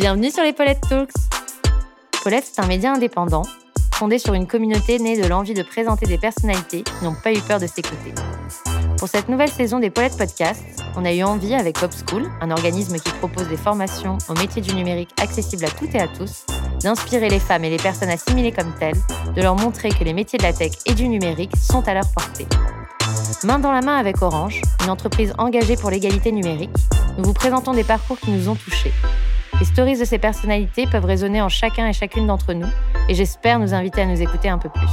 Bienvenue sur les Paulette Talks. Paulette, c'est un média indépendant, fondé sur une communauté née de l'envie de présenter des personnalités qui n'ont pas eu peur de s'écouter. Pour cette nouvelle saison des Paulette Podcasts, on a eu envie, avec School, un organisme qui propose des formations au métier du numérique accessibles à toutes et à tous, d'inspirer les femmes et les personnes assimilées comme telles, de leur montrer que les métiers de la tech et du numérique sont à leur portée. Main dans la main avec Orange, une entreprise engagée pour l'égalité numérique, nous vous présentons des parcours qui nous ont touchés. Les stories de ces personnalités peuvent résonner en chacun et chacune d'entre nous, et j'espère nous inviter à nous écouter un peu plus.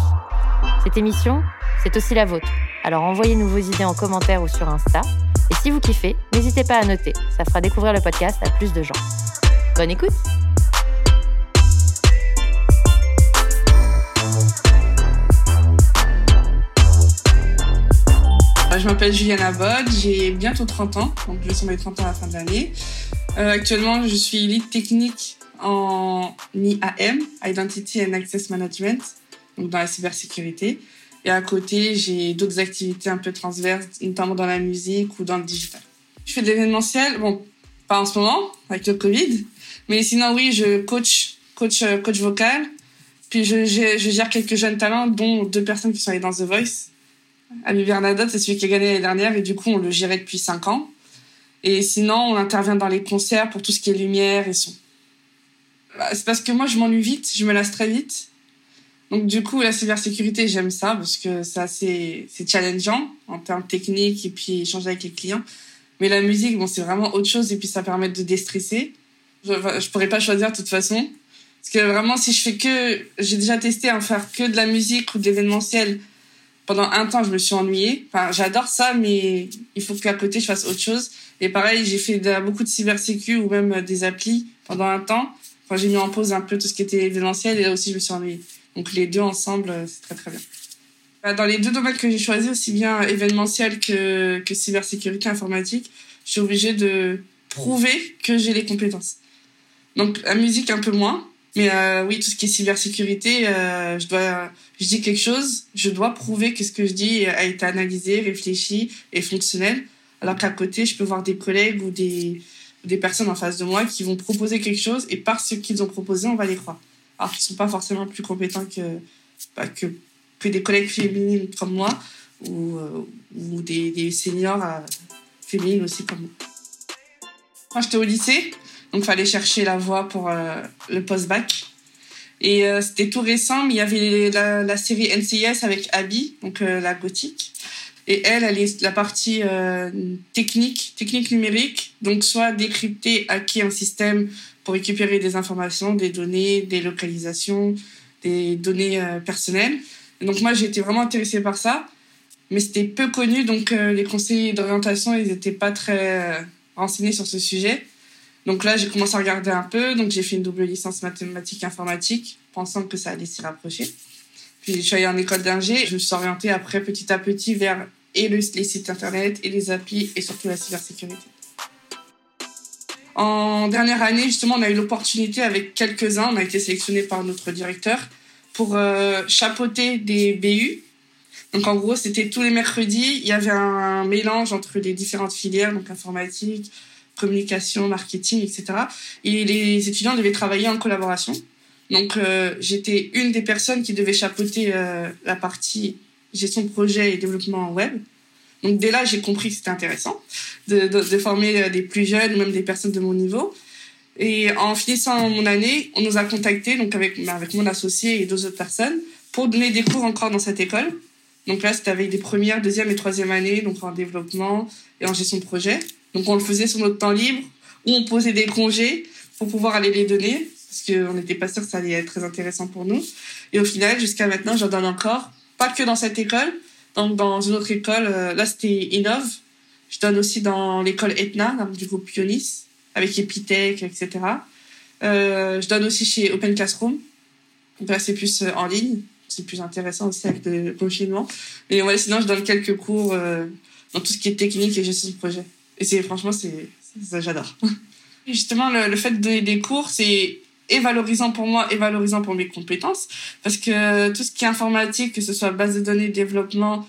Cette émission, c'est aussi la vôtre, alors envoyez-nous vos idées en commentaire ou sur Insta, et si vous kiffez, n'hésitez pas à noter, ça fera découvrir le podcast à plus de gens. Bonne écoute Je m'appelle Juliana Bod, j'ai bientôt 30 ans, donc je vais sur mes 30 ans à la fin de l'année. Euh, actuellement, je suis lead technique en IAM, Identity and Access Management, donc dans la cybersécurité. Et à côté, j'ai d'autres activités un peu transverses, notamment dans la musique ou dans le digital. Je fais de l'événementiel, bon, pas en ce moment, avec le Covid, mais sinon, oui, je coach, coach, euh, coach vocal. Puis je, gère quelques jeunes talents, dont deux personnes qui sont allées dans The Voice. Ami Bernadotte, c'est celui qui a gagné l'année dernière et du coup, on le gérait depuis 5 ans. Et sinon, on intervient dans les concerts pour tout ce qui est lumière et son. Bah, c'est parce que moi, je m'ennuie vite, je me lasse très vite. Donc du coup, la cybersécurité, j'aime ça parce que c'est c'est challengeant en termes techniques et puis échanger avec les clients. Mais la musique, bon, c'est vraiment autre chose et puis ça permet de déstresser. Je, je pourrais pas choisir de toute façon. Parce que vraiment, si je fais que... J'ai déjà testé à faire que de la musique ou de l'événementiel pendant un temps, je me suis ennuyée. Enfin, j'adore ça, mais il faut qu'à côté, je fasse autre chose. Et pareil, j'ai fait beaucoup de cybersécu ou même des applis pendant un temps. Enfin, j'ai mis en pause un peu tout ce qui était événementiel et là aussi, je me suis ennuyée. Donc, les deux ensemble, c'est très, très bien. Bah, dans les deux domaines que j'ai choisis, aussi bien événementiel que, que cybersécurité informatique, je suis obligée de prouver que j'ai les compétences. Donc, la musique, un peu moins. Mais euh, oui, tout ce qui est cybersécurité, euh, je dois, je dis quelque chose, je dois prouver que ce que je dis a été analysé, réfléchi et fonctionnel. Alors qu'à côté, je peux voir des collègues ou des, des personnes en face de moi qui vont proposer quelque chose et par ce qu'ils ont proposé, on va les croire. Alors qu'ils sont pas forcément plus compétents que, bah, que, que des collègues féminines comme moi ou, euh, ou des, des seniors féminines aussi comme moi. Quand j'étais au lycée, donc, fallait chercher la voie pour euh, le post-bac. Et euh, c'était tout récent, mais il y avait la, série NCIS avec Abby, donc euh, la gothique. Et elle, elle est la partie technique, technique numérique, donc soit décrypter, hacker un système pour récupérer des informations, des données, des localisations, des données personnelles. Donc moi, été vraiment intéressée par ça, mais c'était peu connu, donc les conseillers d'orientation, ils n'étaient pas très renseignés sur ce sujet. Donc là, j'ai commencé à regarder un peu. Donc j'ai fait une double licence mathématiques informatique, pensant que ça allait s'y rapprocher. Puis je suis allée en école d'ingé. Je me suis orientée après petit à petit vers les sites internet et les applis et surtout la cybersécurité. En dernière année, justement, on a eu l'opportunité avec quelques-uns, on a été sélectionnés par notre directeur pour euh, chapeauter des BU. Donc en gros, c'était tous les mercredis, il y avait un mélange entre les différentes filières, donc informatique, communication, marketing, etc. Et les étudiants devaient travailler en collaboration. Donc, euh, j'étais une des personnes qui devait chapeauter euh, la partie gestion de projet et développement web. Donc, dès là, j'ai compris que c'était intéressant de, former euh, des plus jeunes même des personnes de mon niveau. Et en finissant mon année, on nous a contactés, donc avec, bah, avec mon associé et deux autres personnes, pour donner des cours encore dans cette école. Donc là, c'était avec des premières, deuxième et troisième années, donc en développement et en gestion de projet. Donc on le faisait sur notre temps libre, ou on posait des congés pour pouvoir aller les donner, parce qu'on n'était pas sûr que ça allait être très intéressant pour nous. Et au final, jusqu'à maintenant, j'en donne encore, pas que dans cette école, donc dans une autre école, euh, là c'était Innov, je donne aussi dans l'école Etna, du groupe Pionis, avec Epitech, etc. Euh, je donne aussi chez Open Classroom, donc là c'est plus euh, en ligne, c'est plus intéressant aussi avec le confinement. Mais ouais, sinon je donne quelques cours dans tout ce qui est technique et gestion de projet. Et c'est franchement, c'est ça, j'adore. Justement, le, le, fait de donner des cours, c'est et valorisant pour moi et valorisant pour mes compétences. Parce que tout ce qui est informatique, que ce soit base de données, développement,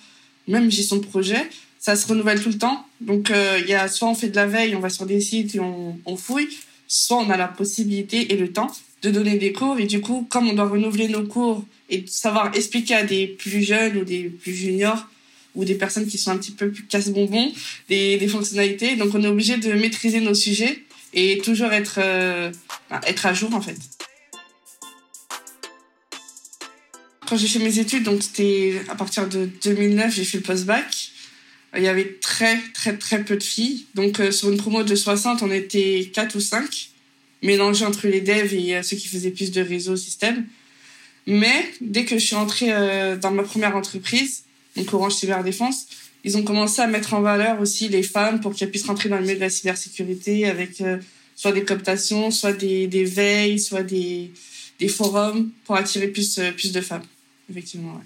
même gestion de projet, ça se renouvelle tout le temps. Donc, euh, y a soit on fait de la veille, on va sur des sites et on, on fouille, soit on a la possibilité et le temps de donner des cours. Et du coup, comme on doit renouveler nos cours et savoir expliquer à des plus jeunes ou des plus juniors ou des personnes qui sont un petit peu plus casse-bonbons des, des fonctionnalités, donc on est obligé de maîtriser nos sujets et toujours être, euh, être à jour en fait. Quand j'ai fait mes études, donc c'était à partir de 2009, j'ai fait le post-bac. Il y avait très, très, très peu de filles. Donc, euh, sur une promo de 60, on était 4 ou 5, mélangés entre les devs et euh, ceux qui faisaient plus de réseau système. Mais dès que je suis entrée dans ma première entreprise, donc Orange Cyberdéfense, ils ont commencé à mettre en valeur aussi les femmes pour qu'elles puissent rentrer dans le milieu de la cybersécurité avec soit des cooptations, soit des, veilles, soit des, forums pour attirer plus, plus de femmes effectivement. Ouais.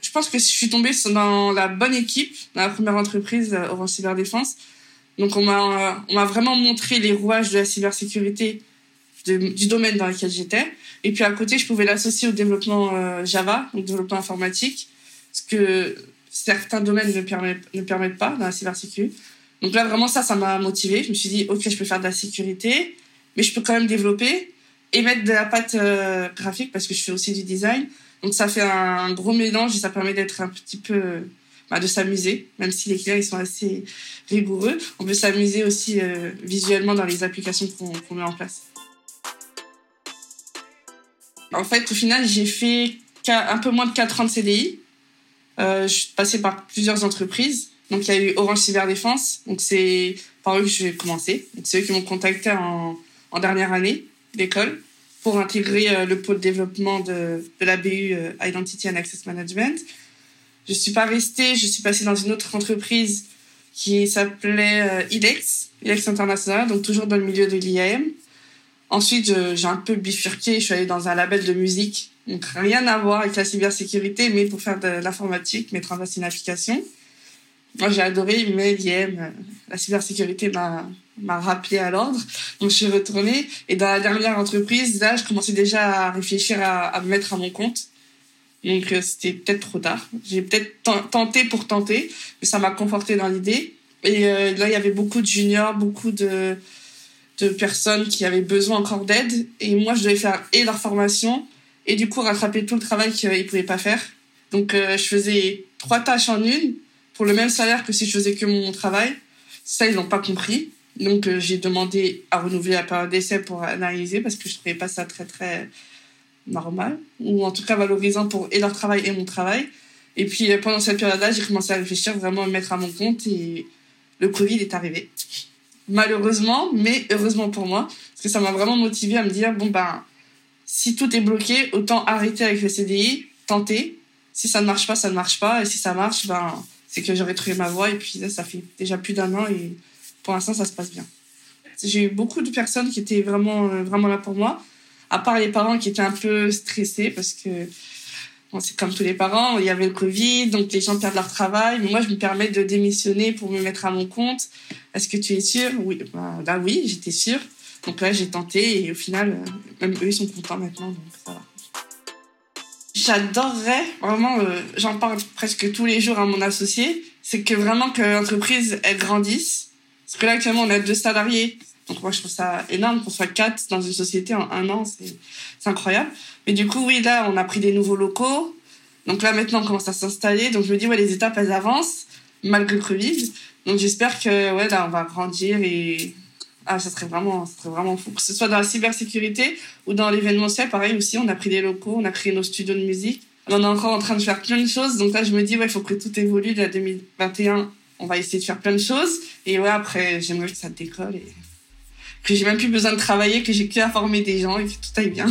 Je pense que je suis tombée dans la bonne équipe, dans la première entreprise euh, Orange Cyberdéfense. Donc on m'a on m'a vraiment montré les rouages de la cybersécurité du domaine dans lequel j'étais. Et puis à côté, je pouvais l'associer au développement euh, Java, au développement informatique, ce que certains domaines ne permettent, pas dans la cybersécurité. Donc là, vraiment, ça, ça m'a motivé. Je me suis dit, OK, je peux faire de la sécurité, mais je peux quand même développer et mettre de la pâte euh, graphique parce que je fais aussi du design. Donc ça fait un gros mélange et ça permet d'être un petit peu bah, de s'amuser, même si les clients ils sont assez rigoureux. On peut s'amuser aussi euh, visuellement dans les applications qu'on met en place. En fait, au final, j'ai fait un peu moins de 4 ans de CDI. Euh, je suis passée par plusieurs entreprises. Donc, il y a eu Orange Cyberdéfense. Donc, c'est par eux que j'ai commencé. C'est eux qui m'ont contacté en, dernière année d'école pour intégrer euh, le pôle développement de, de la BU euh, Identity and Access Management. Je suis pas restée, je suis passée dans une autre entreprise qui s'appelait IDEX, IDEX International, donc toujours dans le milieu de l'IAM. Ensuite, j'ai un peu bifurqué, je suis allée dans un label de musique, donc rien à voir avec la cybersécurité, mais pour faire de l'informatique, mettre en place une application. Moi, j'ai adoré, mais l'IAM, la cybersécurité m'a rappelé à l'ordre. Donc, je suis retournée. Et dans la dernière entreprise, là, je commençais déjà à réfléchir à, à me mettre à mon compte. Donc, euh, c'était peut-être trop tard. J'ai peut-être tenté pour tenter, mais ça m'a conforté dans l'idée. Et euh, là, il y avait beaucoup de juniors, beaucoup de, de personnes qui avaient besoin encore d'aide. Et moi, je devais faire et leur formation, et du coup, rattraper tout le travail qu'ils ne pouvaient pas faire. Donc, euh, je faisais trois tâches en une, pour le même salaire que si je faisais que mon travail. Ça, ils n'ont pas compris. Donc, euh, j'ai demandé à renouveler la période d'essai pour analyser parce que je trouvais pas ça très, très normal ou en tout cas valorisant pour et leur travail et mon travail. Et puis, euh, pendant cette période-là, j'ai commencé à réfléchir, vraiment à me mettre à mon compte et le Covid est arrivé. Malheureusement, mais heureusement pour moi, parce que ça m'a vraiment motivé à me dire, bon, ben, si tout est bloqué, autant arrêter avec le CDI, tenter. Si ça ne marche pas, ça ne marche pas. Et si ça marche, ben, c'est que j'aurais trouvé ma voie. Et puis là, ça fait déjà plus d'un an et pour l'instant, ça se passe bien. J'ai eu beaucoup de personnes qui étaient vraiment, euh, vraiment là pour moi, à part les parents qui étaient un peu stressés parce que bon, c'est comme tous les parents, il y avait le Covid, donc les gens perdent leur travail. Mais moi, je me permets de démissionner pour me mettre à mon compte. Est-ce que tu es sûre? Oui, bah, oui, j'étais sûre. Donc là, j'ai tenté et au final, euh, même eux, ils sont contents maintenant, donc ça va. J'adorerais, vraiment, euh, j'en parle presque tous les jours à mon associé, c'est que vraiment que l'entreprise, elle grandisse parce que là, actuellement, on a deux salariés. Donc moi, je trouve ça énorme qu'on soit quatre dans une société en un an. C'est incroyable. Mais du coup, oui, là, on a pris des nouveaux locaux. Donc là, maintenant, on commence à s'installer. Donc je me dis, ouais, les étapes, elles avancent, malgré le Covid. Donc j'espère que, ouais, là, on va grandir et... Ah, ça serait vraiment, ça serait vraiment fou. Que ce soit dans la cybersécurité ou dans l'événementiel, pareil aussi, on a pris des locaux, on a créé nos studios de musique. On est encore en train de faire plein de choses. Donc là, je me dis, ouais, il faut que tout évolue. De 2021, on va essayer de faire plein de choses. Et ouais, après, j'aimerais que ça décolle que j'ai même plus besoin de travailler, que j'ai que à former des gens et que tout aille bien.